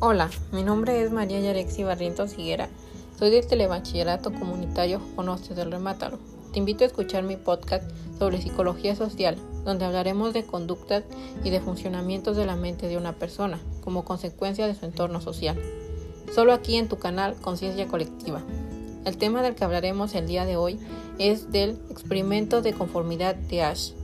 Hola, mi nombre es María Yarexi Barrientos Higuera. Soy del Telebachillerato Comunitario Conoce del Remátalo. Te invito a escuchar mi podcast sobre psicología social, donde hablaremos de conductas y de funcionamientos de la mente de una persona como consecuencia de su entorno social. Solo aquí en tu canal Conciencia Colectiva. El tema del que hablaremos el día de hoy es del experimento de conformidad de Ash.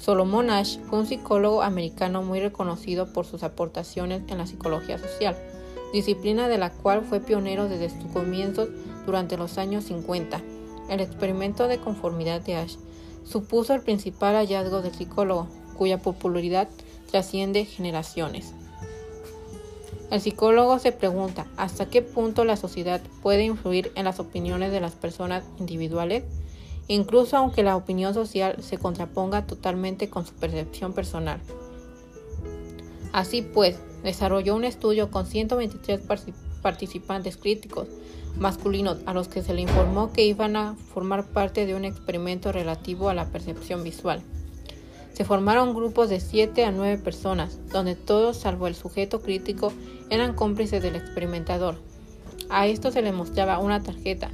Solomon Ash fue un psicólogo americano muy reconocido por sus aportaciones en la psicología social, disciplina de la cual fue pionero desde sus comienzos durante los años 50. El experimento de conformidad de Ash supuso el principal hallazgo del psicólogo, cuya popularidad trasciende generaciones. El psicólogo se pregunta hasta qué punto la sociedad puede influir en las opiniones de las personas individuales incluso aunque la opinión social se contraponga totalmente con su percepción personal. Así pues, desarrolló un estudio con 123 participantes críticos masculinos a los que se le informó que iban a formar parte de un experimento relativo a la percepción visual. Se formaron grupos de 7 a 9 personas, donde todos, salvo el sujeto crítico, eran cómplices del experimentador. A esto se le mostraba una tarjeta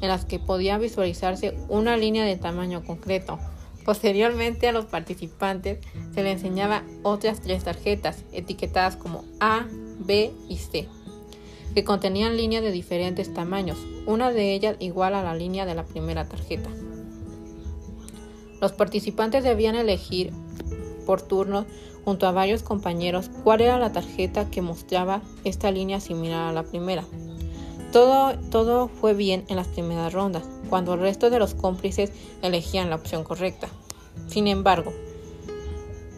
en las que podía visualizarse una línea de tamaño concreto. Posteriormente a los participantes se les enseñaba otras tres tarjetas etiquetadas como A, B y C, que contenían líneas de diferentes tamaños, una de ellas igual a la línea de la primera tarjeta. Los participantes debían elegir por turno junto a varios compañeros cuál era la tarjeta que mostraba esta línea similar a la primera. Todo, todo fue bien en las primeras rondas, cuando el resto de los cómplices elegían la opción correcta. Sin embargo,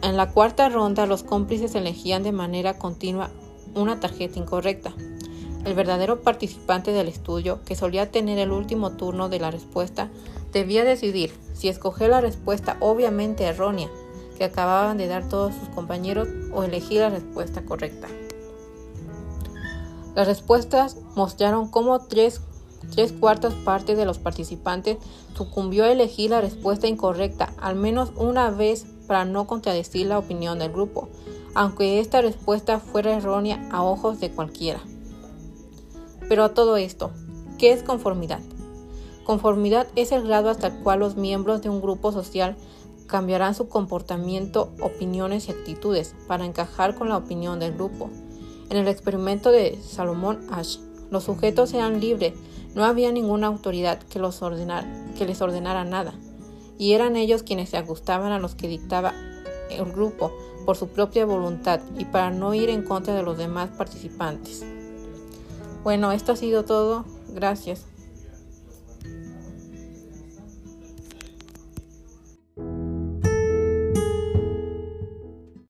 en la cuarta ronda los cómplices elegían de manera continua una tarjeta incorrecta. El verdadero participante del estudio, que solía tener el último turno de la respuesta, debía decidir si escoger la respuesta obviamente errónea que acababan de dar todos sus compañeros o elegir la respuesta correcta. Las respuestas mostraron cómo tres, tres, cuartas partes de los participantes sucumbió a elegir la respuesta incorrecta al menos una vez para no contradecir la opinión del grupo, aunque esta respuesta fuera errónea a ojos de cualquiera. Pero a todo esto, ¿qué es conformidad? Conformidad es el grado hasta el cual los miembros de un grupo social cambiarán su comportamiento, opiniones y actitudes para encajar con la opinión del grupo. En el experimento de Salomón Ash, los sujetos eran libres, no había ninguna autoridad que, los que les ordenara nada, y eran ellos quienes se ajustaban a los que dictaba el grupo por su propia voluntad y para no ir en contra de los demás participantes. Bueno, esto ha sido todo. Gracias.